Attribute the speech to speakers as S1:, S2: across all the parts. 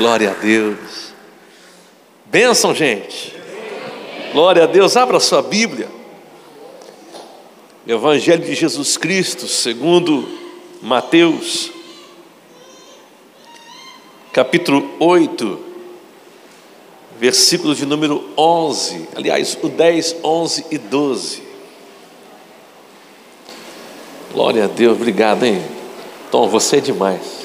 S1: Glória a Deus. Bênção, gente. Glória a Deus. Abra sua Bíblia. Evangelho de Jesus Cristo, segundo Mateus, capítulo 8, versículo de número 11. Aliás, o 10, 11 e 12. Glória a Deus. Obrigado, hein? Tom, você é demais.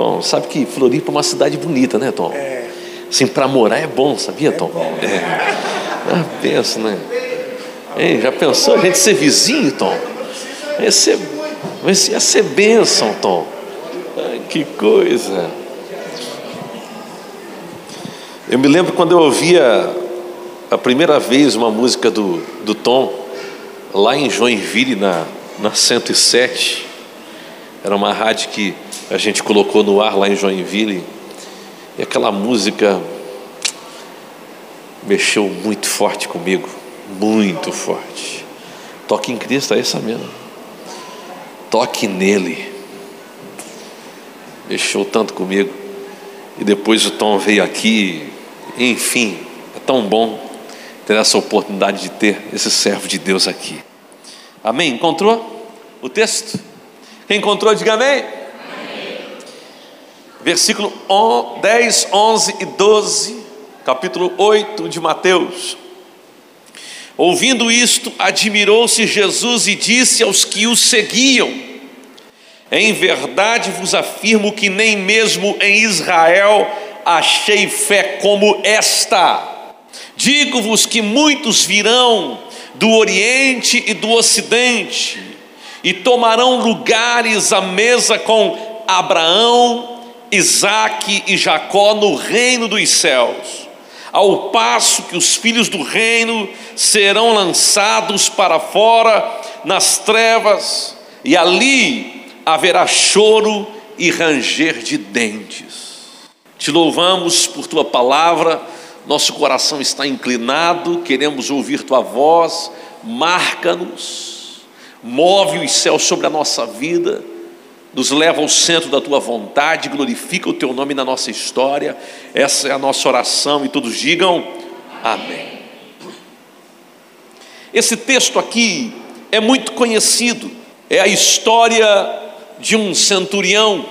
S1: Tom, sabe que Floripa é uma cidade bonita, né, Tom? É. Assim, para morar é bom, sabia, Tom? É. é. Ah, pensa, né? Ei, já pensou a gente ser vizinho, Tom? Ia ser, ia ser bênção, Tom. Ai, que coisa. Eu me lembro quando eu ouvia a primeira vez uma música do, do Tom, lá em Joinville, na, na 107. Era uma rádio que a gente colocou no ar lá em Joinville, e aquela música mexeu muito forte comigo, muito forte. Toque em Cristo, é essa mesmo. Toque nele. Mexeu tanto comigo. E depois o Tom veio aqui, enfim, é tão bom ter essa oportunidade de ter esse servo de Deus aqui. Amém? Encontrou o texto? Quem encontrou, diga amém versículo 10, 11 e 12, capítulo 8 de Mateus. Ouvindo isto, admirou-se Jesus e disse aos que o seguiam: Em verdade vos afirmo que nem mesmo em Israel achei fé como esta. Digo-vos que muitos virão do Oriente e do Ocidente e tomarão lugares à mesa com Abraão, Isaac e Jacó no reino dos céus, ao passo que os filhos do reino serão lançados para fora nas trevas, e ali haverá choro e ranger de dentes. Te louvamos por tua palavra, nosso coração está inclinado, queremos ouvir tua voz, marca-nos, move os céus sobre a nossa vida nos leva ao centro da tua vontade, glorifica o teu nome na nossa história. Essa é a nossa oração e todos digam amém. Esse texto aqui é muito conhecido, é a história de um centurião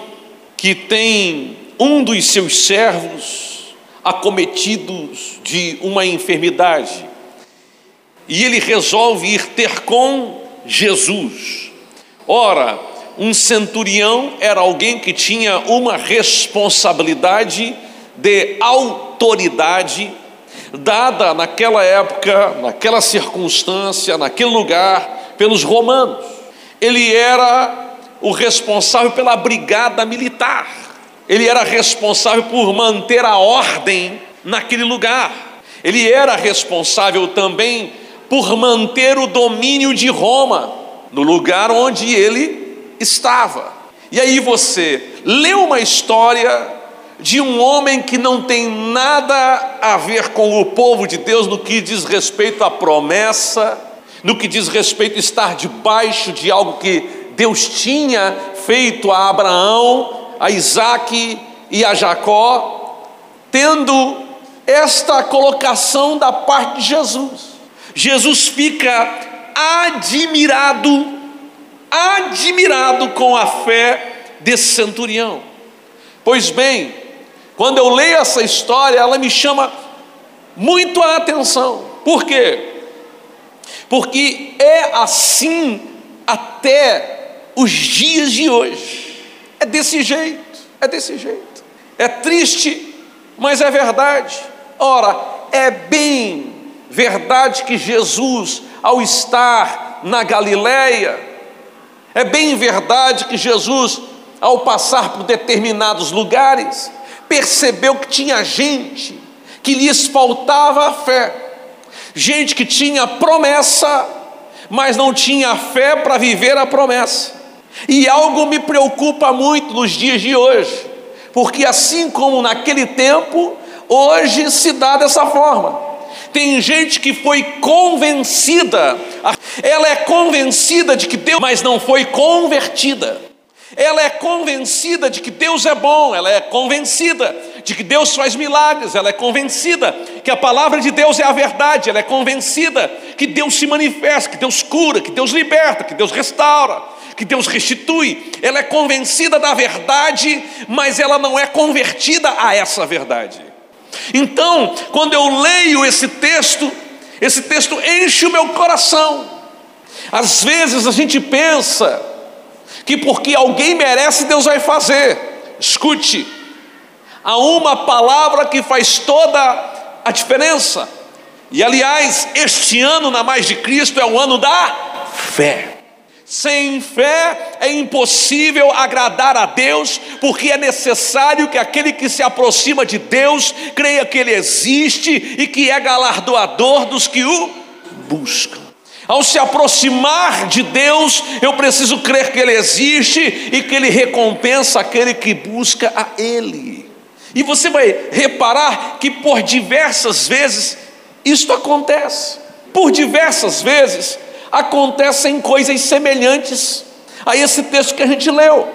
S1: que tem um dos seus servos acometidos de uma enfermidade e ele resolve ir ter com Jesus. Ora, um centurião era alguém que tinha uma responsabilidade de autoridade dada naquela época, naquela circunstância, naquele lugar, pelos romanos. Ele era o responsável pela brigada militar. Ele era responsável por manter a ordem naquele lugar. Ele era responsável também por manter o domínio de Roma no lugar onde ele estava. E aí você lê uma história de um homem que não tem nada a ver com o povo de Deus no que diz respeito à promessa, no que diz respeito a estar debaixo de algo que Deus tinha feito a Abraão, a Isaac e a Jacó, tendo esta colocação da parte de Jesus. Jesus fica admirado admirado com a fé desse centurião. Pois bem, quando eu leio essa história, ela me chama muito a atenção. Por quê? Porque é assim até os dias de hoje. É desse jeito, é desse jeito. É triste, mas é verdade. Ora, é bem verdade que Jesus, ao estar na Galileia, é bem verdade que Jesus, ao passar por determinados lugares, percebeu que tinha gente que lhes faltava a fé, gente que tinha promessa, mas não tinha fé para viver a promessa. E algo me preocupa muito nos dias de hoje, porque assim como naquele tempo, hoje se dá dessa forma. Tem gente que foi convencida, ela é convencida de que Deus, mas não foi convertida. Ela é convencida de que Deus é bom, ela é convencida de que Deus faz milagres, ela é convencida que a palavra de Deus é a verdade, ela é convencida que Deus se manifesta, que Deus cura, que Deus liberta, que Deus restaura, que Deus restitui. Ela é convencida da verdade, mas ela não é convertida a essa verdade. Então, quando eu leio esse texto, esse texto enche o meu coração. Às vezes a gente pensa que porque alguém merece, Deus vai fazer. Escute, há uma palavra que faz toda a diferença. E aliás, este ano na Mais de Cristo é o ano da fé. Sem fé é impossível agradar a Deus, porque é necessário que aquele que se aproxima de Deus creia que Ele existe e que é galardoador dos que o buscam. Ao se aproximar de Deus, eu preciso crer que Ele existe e que Ele recompensa aquele que busca a Ele. E você vai reparar que por diversas vezes isto acontece. Por diversas vezes acontecem coisas semelhantes a esse texto que a gente leu.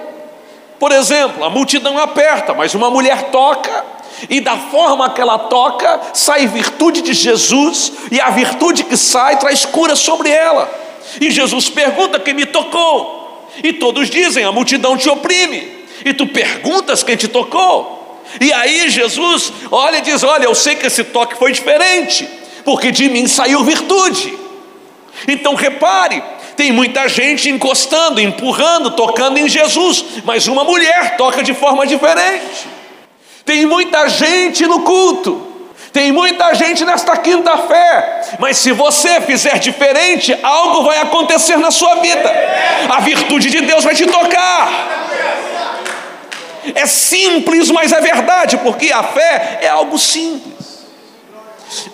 S1: Por exemplo, a multidão aperta, mas uma mulher toca, e da forma que ela toca, sai virtude de Jesus, e a virtude que sai traz cura sobre ela. E Jesus pergunta quem me tocou, e todos dizem: a multidão te oprime, e tu perguntas quem te tocou. E aí Jesus olha e diz: Olha, eu sei que esse toque foi diferente, porque de mim saiu virtude. Então repare, tem muita gente encostando, empurrando, tocando em Jesus, mas uma mulher toca de forma diferente. Tem muita gente no culto, tem muita gente nesta quinta fé, mas se você fizer diferente, algo vai acontecer na sua vida. A virtude de Deus vai te tocar. É simples, mas é verdade, porque a fé é algo simples.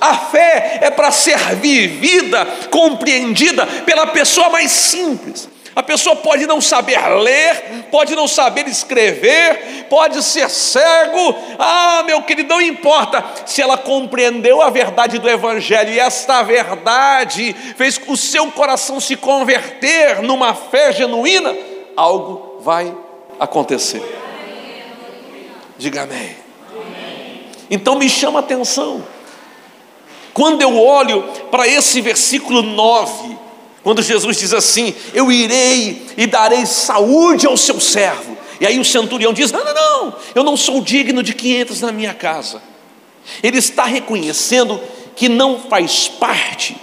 S1: A fé é para ser vivida, compreendida pela pessoa mais simples. A pessoa pode não saber ler, pode não saber escrever, pode ser cego. Ah, meu querido, não importa se ela compreendeu a verdade do Evangelho e esta verdade fez o seu coração se converter numa fé genuína, algo vai acontecer. Diga amém. Então me chama a atenção quando eu olho para esse versículo 9, quando Jesus diz assim: Eu irei e darei saúde ao seu servo. E aí o centurião diz: Não, não, não, eu não sou digno de que entres na minha casa. Ele está reconhecendo que não faz parte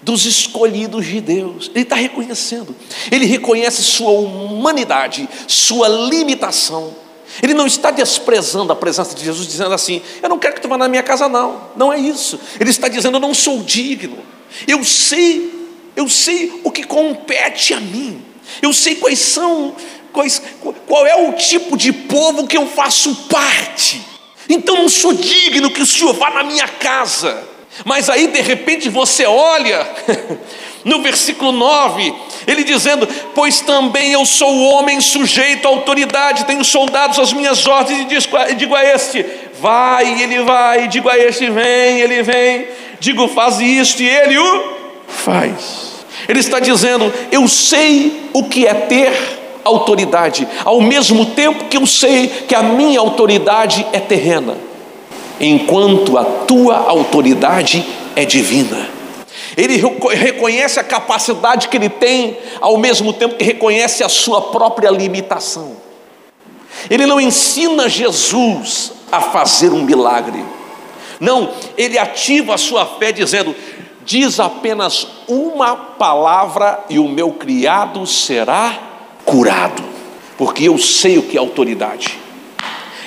S1: dos escolhidos de Deus. Ele está reconhecendo. Ele reconhece sua humanidade, sua limitação. Ele não está desprezando a presença de Jesus, dizendo assim: Eu não quero que tu vá na minha casa, não. Não é isso. Ele está dizendo: Eu não sou digno. Eu sei, eu sei o que compete a mim. Eu sei quais são, quais, qual é o tipo de povo que eu faço parte. Então não sou digno que o Senhor vá na minha casa. Mas aí de repente você olha no versículo 9, ele dizendo: Pois também eu sou homem sujeito à autoridade, tenho soldados às minhas ordens, e digo a este: Vai, ele vai, digo a este: Vem, ele vem, digo: Faz isto, e ele o faz. Ele está dizendo: Eu sei o que é ter autoridade, ao mesmo tempo que eu sei que a minha autoridade é terrena, enquanto a tua autoridade é divina. Ele reconhece a capacidade que ele tem, ao mesmo tempo que reconhece a sua própria limitação. Ele não ensina Jesus a fazer um milagre. Não, ele ativa a sua fé dizendo: diz apenas uma palavra e o meu criado será curado, porque eu sei o que é autoridade.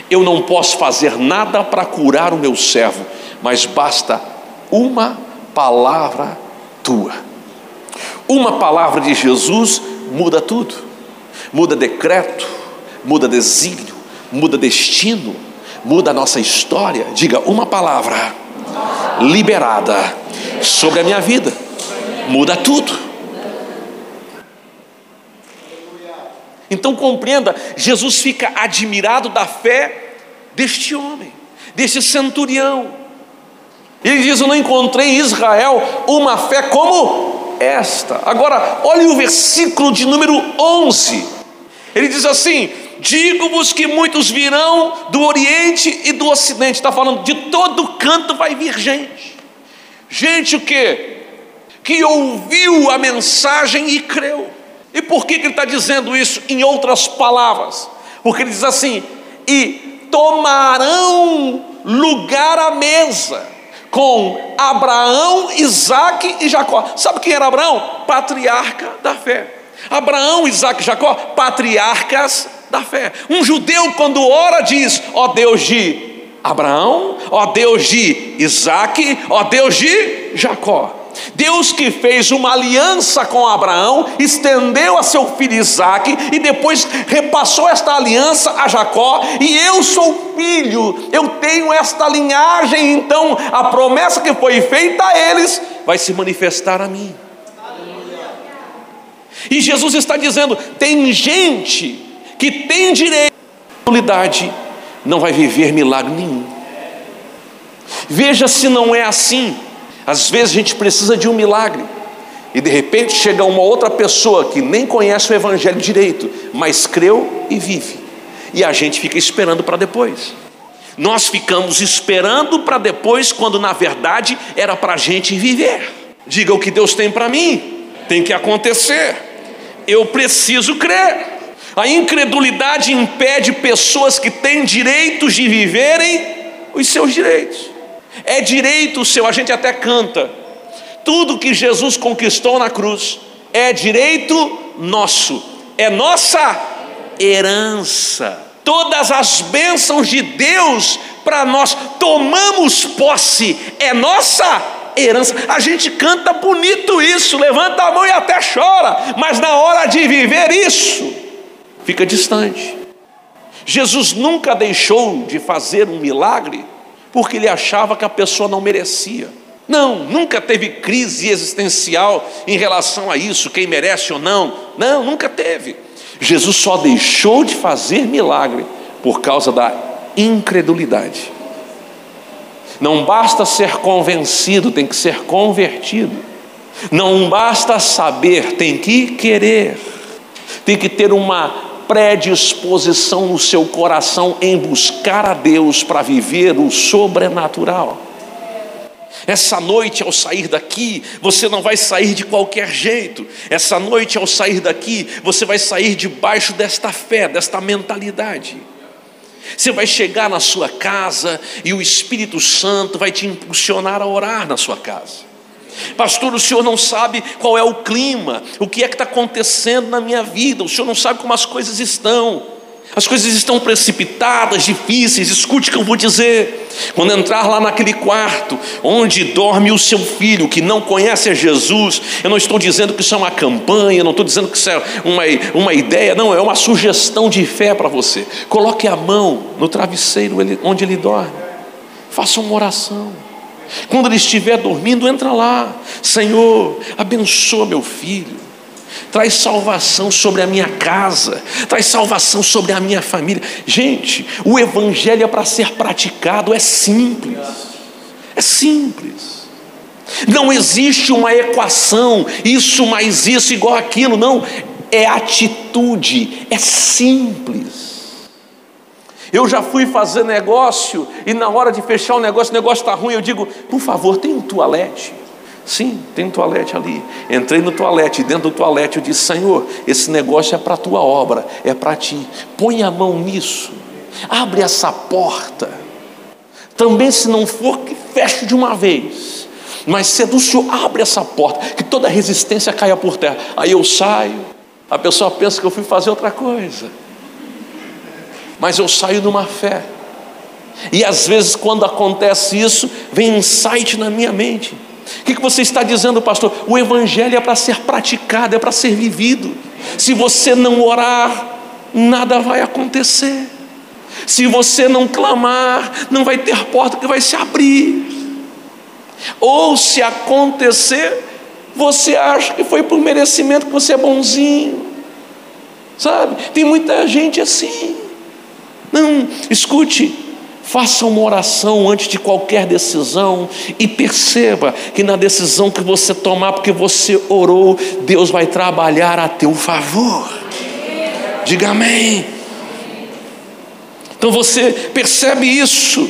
S1: Eu não posso fazer nada para curar o meu servo, mas basta uma palavra tua. Uma palavra de Jesus muda tudo. Muda decreto, muda desígnio, muda destino, muda a nossa história. Diga uma palavra liberada sobre a minha vida, muda tudo. Então compreenda, Jesus fica admirado da fé deste homem, deste centurião. Ele diz: Eu não encontrei em Israel uma fé como esta. Agora, olhe o versículo de número 11. Ele diz assim: Digo-vos que muitos virão do Oriente e do Ocidente. Está falando de todo canto vai vir gente. Gente o que? Que ouviu a mensagem e creu. E por que, que ele está dizendo isso em outras palavras? Porque ele diz assim: e tomarão lugar à mesa com Abraão, Isaac e Jacó. Sabe quem era Abraão? Patriarca da fé. Abraão, Isaac e Jacó, patriarcas da fé. Um judeu, quando ora, diz: Ó Deus de Abraão, ó Deus de Isaac, ó Deus de Jacó. Deus que fez uma aliança com Abraão, estendeu a seu filho Isaac e depois repassou esta aliança a Jacó, e eu sou filho, eu tenho esta linhagem, então a promessa que foi feita a eles vai se manifestar a mim. E Jesus está dizendo: tem gente que tem direito à não vai viver milagre nenhum. Veja se não é assim. Às vezes a gente precisa de um milagre. E de repente chega uma outra pessoa que nem conhece o Evangelho direito, mas creu e vive. E a gente fica esperando para depois. Nós ficamos esperando para depois, quando na verdade era para a gente viver. Diga o que Deus tem para mim, tem que acontecer. Eu preciso crer. A incredulidade impede pessoas que têm direitos de viverem os seus direitos. É direito seu, a gente até canta. Tudo que Jesus conquistou na cruz é direito nosso, é nossa herança. Todas as bênçãos de Deus para nós tomamos posse, é nossa herança. A gente canta bonito isso, levanta a mão e até chora, mas na hora de viver isso, fica distante. Jesus nunca deixou de fazer um milagre porque ele achava que a pessoa não merecia. Não, nunca teve crise existencial em relação a isso, quem merece ou não. Não, nunca teve. Jesus só deixou de fazer milagre por causa da incredulidade. Não basta ser convencido, tem que ser convertido. Não basta saber, tem que querer. Tem que ter uma predisposição no seu coração em buscar a Deus para viver o sobrenatural. Essa noite, ao sair daqui, você não vai sair de qualquer jeito. Essa noite, ao sair daqui, você vai sair debaixo desta fé, desta mentalidade. Você vai chegar na sua casa e o Espírito Santo vai te impulsionar a orar na sua casa. Pastor, o senhor não sabe qual é o clima, o que é que está acontecendo na minha vida, o senhor não sabe como as coisas estão. As coisas estão precipitadas, difíceis. Escute o que eu vou dizer. Quando entrar lá naquele quarto onde dorme o seu filho que não conhece a Jesus, eu não estou dizendo que isso é uma campanha, não estou dizendo que isso é uma, uma ideia, não, é uma sugestão de fé para você. Coloque a mão no travesseiro onde ele dorme, faça uma oração. Quando ele estiver dormindo, entra lá. Senhor, abençoa meu filho. Traz salvação sobre a minha casa, traz salvação sobre a minha família. Gente, o evangelho é para ser praticado, é simples. É simples. Não existe uma equação, isso mais isso igual aquilo, não. É atitude, é simples. Eu já fui fazer negócio e na hora de fechar o negócio, o negócio está ruim, eu digo, por favor, tem um toalete? Sim, tem um toalete ali. Entrei no toalete, dentro do toalete eu disse, Senhor, esse negócio é para a tua obra, é para ti. Põe a mão nisso, abre essa porta. Também, se não for, que feche de uma vez. Mas se é do Senhor, abre essa porta, que toda resistência caia por terra. Aí eu saio, a pessoa pensa que eu fui fazer outra coisa mas eu saio numa fé. E às vezes, quando acontece isso, vem um insight na minha mente. O que, que você está dizendo, pastor? O Evangelho é para ser praticado, é para ser vivido. Se você não orar, nada vai acontecer. Se você não clamar, não vai ter porta que vai se abrir. Ou se acontecer, você acha que foi por merecimento que você é bonzinho. Sabe? Tem muita gente assim. Não, escute, Faça uma oração antes de qualquer decisão e perceba que na decisão que você tomar, porque você orou, Deus vai trabalhar a teu favor. Diga amém. Então você percebe isso.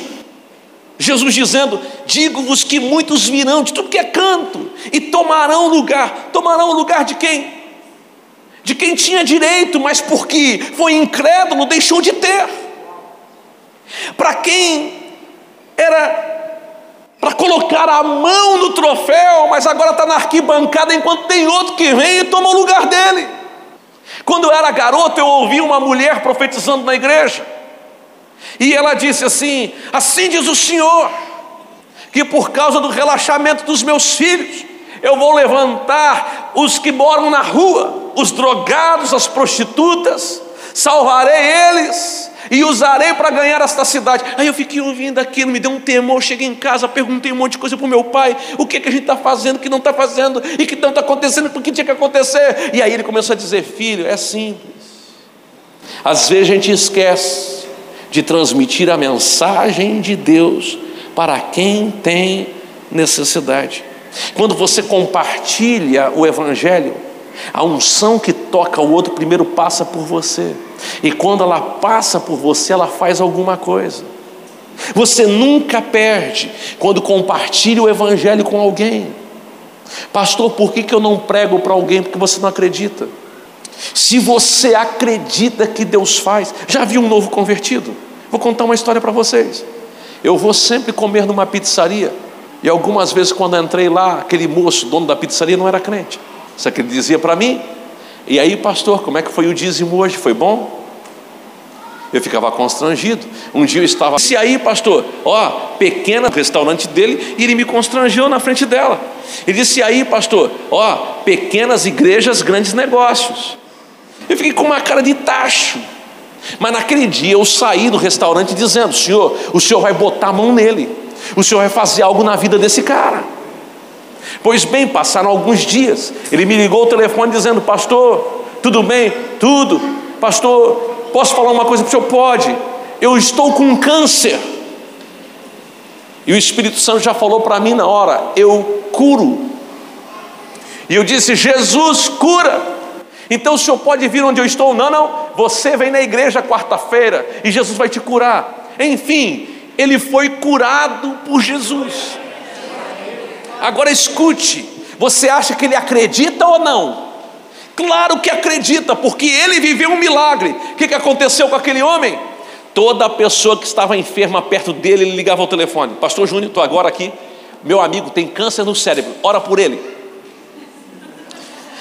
S1: Jesus dizendo: Digo-vos que muitos virão de tudo que é canto e tomarão lugar. Tomarão lugar de quem? De quem tinha direito, mas porque foi incrédulo, deixou de ter. Para quem era para colocar a mão no troféu, mas agora está na arquibancada enquanto tem outro que vem e toma o lugar dele. Quando eu era garoto, eu ouvi uma mulher profetizando na igreja, e ela disse assim: Assim diz o Senhor, que por causa do relaxamento dos meus filhos, eu vou levantar os que moram na rua, os drogados, as prostitutas, salvarei eles e usarei para ganhar esta cidade. Aí eu fiquei ouvindo aquilo, me deu um temor. Cheguei em casa, perguntei um monte de coisa para o meu pai: o que, que a gente está fazendo, o que não está fazendo, e que não está acontecendo, porque tinha que acontecer. E aí ele começou a dizer: filho, é simples. Às vezes a gente esquece de transmitir a mensagem de Deus para quem tem necessidade. Quando você compartilha o Evangelho, a unção que toca o outro primeiro passa por você. E quando ela passa por você, ela faz alguma coisa. Você nunca perde quando compartilha o Evangelho com alguém. Pastor, por que, que eu não prego para alguém? Porque você não acredita. Se você acredita que Deus faz, já viu um novo convertido? Vou contar uma história para vocês. Eu vou sempre comer numa pizzaria, e algumas vezes, quando entrei lá, aquele moço, dono da pizzaria, não era crente. Só que ele dizia para mim: e aí, pastor, como é que foi o dízimo hoje? Foi bom? Eu ficava constrangido. Um dia eu estava. Se aí, pastor, ó, pequena restaurante dele, e ele me constrangeu na frente dela. Ele disse: aí, pastor, ó, pequenas igrejas, grandes negócios. Eu fiquei com uma cara de tacho. Mas naquele dia eu saí do restaurante dizendo: Senhor, o senhor vai botar a mão nele, o senhor vai fazer algo na vida desse cara. Pois bem, passaram alguns dias. Ele me ligou o telefone dizendo: Pastor, tudo bem? Tudo. Pastor, posso falar uma coisa para o senhor? Pode. Eu estou com câncer. E o Espírito Santo já falou para mim na hora: Eu curo. E eu disse: Jesus cura. Então o senhor pode vir onde eu estou? Não, não. Você vem na igreja quarta-feira e Jesus vai te curar. Enfim, ele foi curado por Jesus. Agora escute: você acha que ele acredita ou não? Claro que acredita, porque ele viveu um milagre. O que, que aconteceu com aquele homem? Toda pessoa que estava enferma perto dele, ele ligava ao telefone: Pastor Júnior, estou agora aqui. Meu amigo tem câncer no cérebro, ora por ele.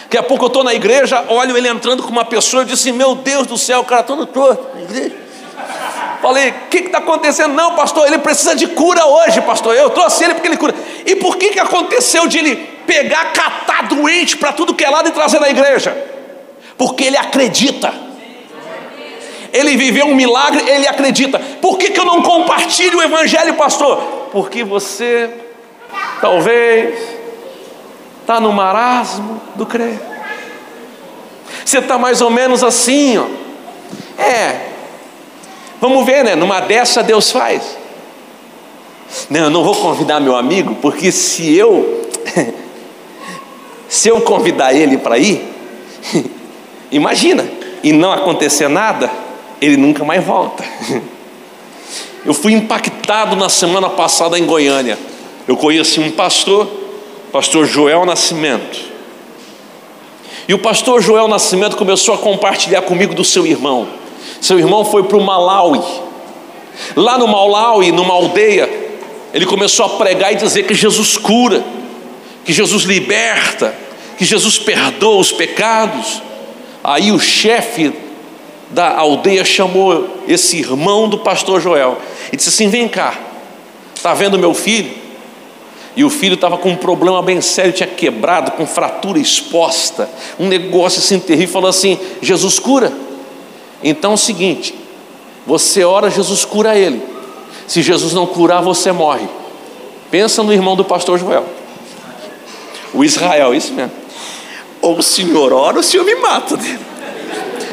S1: Daqui a pouco eu estou na igreja, olho ele entrando com uma pessoa, eu disse: Meu Deus do céu, o cara todo torto na igreja. Falei, o que está acontecendo? Não, pastor, ele precisa de cura hoje, pastor. Eu trouxe ele porque ele cura. E por que, que aconteceu de ele pegar, catar doente para tudo que é lado e trazer na igreja? Porque ele acredita. Ele viveu um milagre, ele acredita. Por que, que eu não compartilho o evangelho, pastor? Porque você talvez está no marasmo do crer. Você está mais ou menos assim, ó. É, Vamos ver, né? Numa dessa Deus faz. Não, eu não vou convidar meu amigo, porque se eu se eu convidar ele para ir, imagina, e não acontecer nada, ele nunca mais volta. Eu fui impactado na semana passada em Goiânia. Eu conheci um pastor, pastor Joel Nascimento. E o pastor Joel Nascimento começou a compartilhar comigo do seu irmão. Seu irmão foi para o Malawi. Lá no Malawi, numa aldeia, ele começou a pregar e dizer que Jesus cura, que Jesus liberta, que Jesus perdoa os pecados. Aí o chefe da aldeia chamou esse irmão do pastor Joel e disse assim: Vem cá, está vendo meu filho? E o filho estava com um problema bem sério, tinha quebrado, com fratura exposta, um negócio assim terrível. Falou assim: Jesus cura. Então é o seguinte: você ora, Jesus cura ele. Se Jesus não curar, você morre. Pensa no irmão do pastor Joel, o Israel, isso mesmo. Ou o senhor ora, ou o senhor me mata.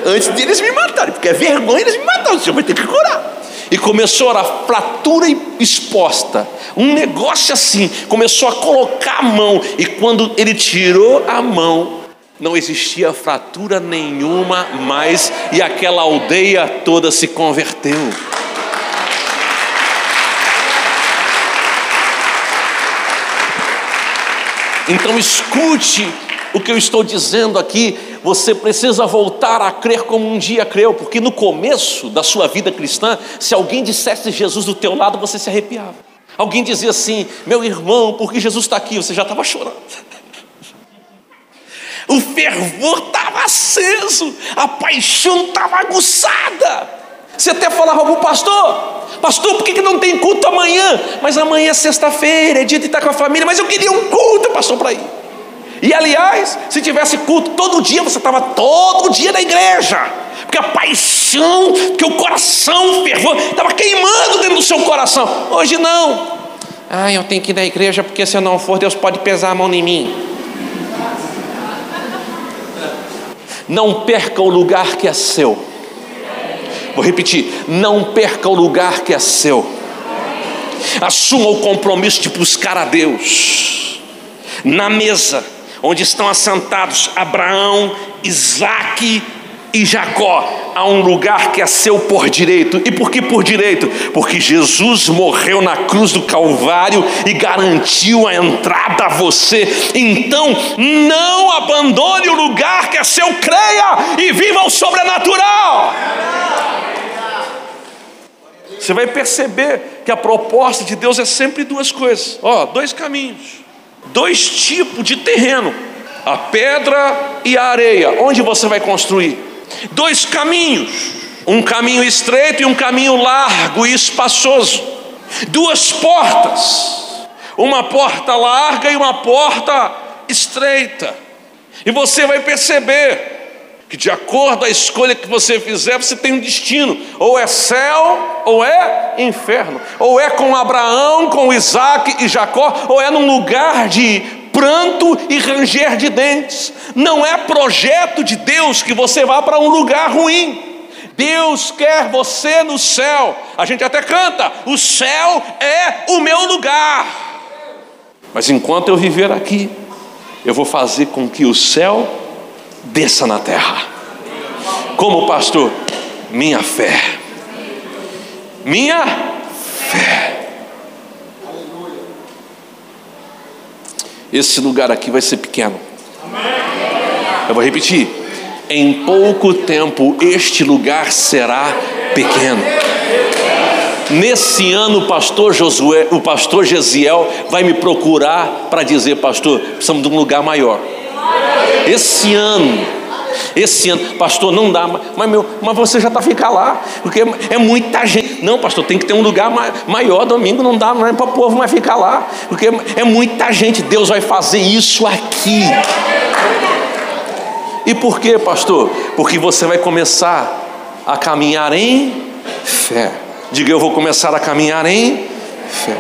S1: Antes deles me matarem, porque é vergonha eles me matarem, o senhor vai ter que curar e começou a fratura exposta, um negócio assim, começou a colocar a mão, e quando ele tirou a mão, não existia fratura nenhuma mais, e aquela aldeia toda se converteu. Então escute o que eu estou dizendo aqui, você precisa voltar a crer como um dia creu, porque no começo da sua vida cristã, se alguém dissesse Jesus do teu lado, você se arrepiava. Alguém dizia assim: Meu irmão, porque Jesus está aqui? Você já estava chorando. O fervor estava aceso, a paixão estava aguçada. Você até falava para o pastor: Pastor, por que, que não tem culto amanhã? Mas amanhã é sexta-feira, é dia de estar com a família, mas eu queria um culto, pastor, para ir. E aliás, se tivesse culto todo dia, você estava todo dia na igreja. Porque a paixão, que o coração fervor, estava queimando dentro do seu coração. Hoje não. Ah, eu tenho que ir na igreja porque se eu não for, Deus pode pesar a mão em mim. Não perca o lugar que é seu. Vou repetir: não perca o lugar que é seu. Assuma o compromisso de buscar a Deus. Na mesa onde estão assentados Abraão, Isaque e Jacó, há um lugar que é seu por direito. E por que por direito? Porque Jesus morreu na cruz do Calvário e garantiu a entrada a você. Então, não abandone o lugar que é seu, creia e viva o sobrenatural. Você vai perceber que a proposta de Deus é sempre duas coisas, ó, dois caminhos dois tipos de terreno: a pedra e a areia. Onde você vai construir? Dois caminhos: um caminho estreito e um caminho largo e espaçoso. Duas portas: uma porta larga e uma porta estreita. E você vai perceber que de acordo a escolha que você fizer, você tem um destino: ou é céu, ou é inferno, ou é com Abraão, com Isaac e Jacó, ou é num lugar de pranto e ranger de dentes. Não é projeto de Deus que você vá para um lugar ruim. Deus quer você no céu. A gente até canta: o céu é o meu lugar. Mas enquanto eu viver aqui, eu vou fazer com que o céu desça na terra. Como pastor, minha fé. Minha fé. Esse lugar aqui vai ser pequeno. Eu vou repetir. Em pouco tempo este lugar será pequeno. Nesse ano, o pastor Josué, o pastor Gesiel vai me procurar para dizer, pastor, precisamos de um lugar maior. Esse ano, esse ano, pastor, não dá, mas, meu, mas você já está ficar lá, porque é muita gente. Não, pastor, tem que ter um lugar maior, domingo não dá, não é para o povo mais ficar lá, porque é muita gente, Deus vai fazer isso aqui. E por quê, pastor? Porque você vai começar a caminhar em fé. Diga, eu vou começar a caminhar em fé.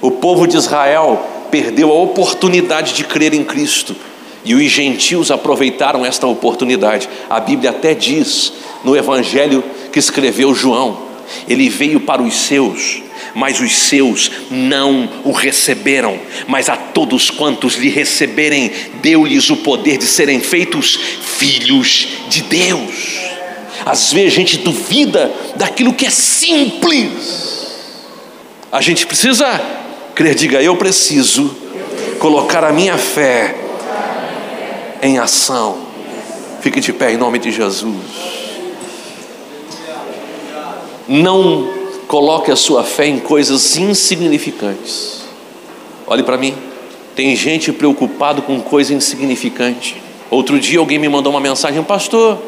S1: O povo de Israel perdeu a oportunidade de crer em Cristo e os gentios aproveitaram esta oportunidade. A Bíblia até diz no evangelho que escreveu João: ele veio para os seus, mas os seus não o receberam. Mas a todos quantos lhe receberem, deu-lhes o poder de serem feitos filhos de Deus. Às vezes a gente duvida daquilo que é simples. A gente precisa crer, diga eu preciso colocar a minha fé em ação. Fique de pé em nome de Jesus. Não coloque a sua fé em coisas insignificantes. Olhe para mim. Tem gente preocupado com coisa insignificante. Outro dia alguém me mandou uma mensagem, pastor.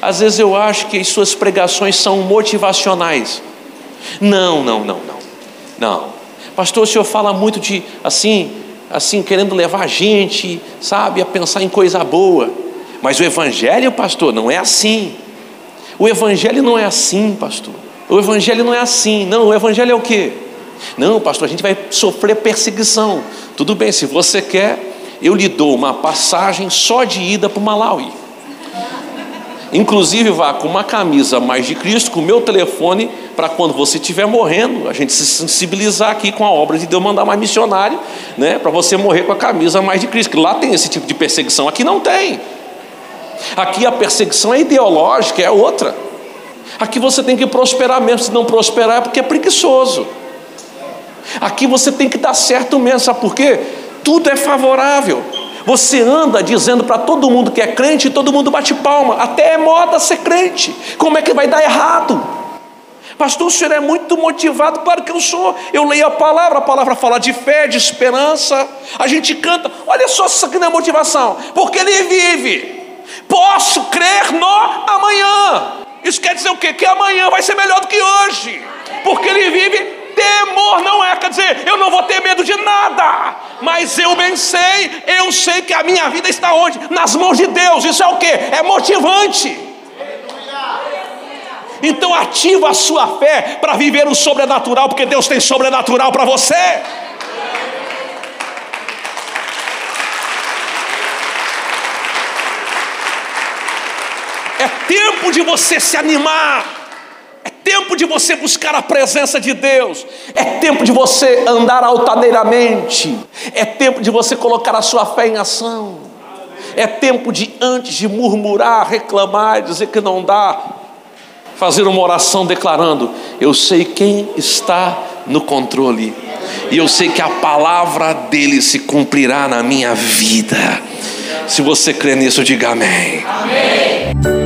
S1: Às vezes eu acho que as suas pregações são motivacionais. Não, não, não, não. Não. Pastor, o senhor fala muito de assim, assim querendo levar a gente, sabe, a pensar em coisa boa. Mas o evangelho, pastor, não é assim. O evangelho não é assim, pastor. O evangelho não é assim. Não, o evangelho é o quê? Não, pastor, a gente vai sofrer perseguição. Tudo bem, se você quer, eu lhe dou uma passagem só de ida para o Malawi. Inclusive, vá com uma camisa mais de Cristo, com o meu telefone, para quando você estiver morrendo, a gente se sensibilizar aqui com a obra de Deus, mandar mais missionário, né, para você morrer com a camisa mais de Cristo. Que lá tem esse tipo de perseguição, aqui não tem. Aqui a perseguição é ideológica, é outra. Aqui você tem que prosperar mesmo, se não prosperar é porque é preguiçoso. Aqui você tem que dar certo mesmo, sabe por quê? Tudo é favorável. Você anda dizendo para todo mundo que é crente e todo mundo bate palma. Até é moda ser crente. Como é que vai dar errado? Pastor, o senhor é muito motivado, claro que eu sou. Eu leio a palavra, a palavra fala de fé, de esperança. A gente canta, olha só, isso aqui não é motivação, porque ele vive. Posso crer no amanhã. Isso quer dizer o quê? Que amanhã vai ser melhor do que hoje, porque ele vive Temor não é, quer dizer, eu não vou ter medo de nada, mas eu bem sei, eu sei que a minha vida está onde? Nas mãos de Deus, isso é o que? É motivante. Então ativa a sua fé para viver o sobrenatural, porque Deus tem sobrenatural para você. É tempo de você se animar tempo de você buscar a presença de Deus, é tempo de você andar altaneiramente, é tempo de você colocar a sua fé em ação, é tempo de, antes de murmurar, reclamar, dizer que não dá, fazer uma oração declarando: Eu sei quem está no controle, e eu sei que a palavra dele se cumprirá na minha vida. Se você crê nisso, diga amém. Amém.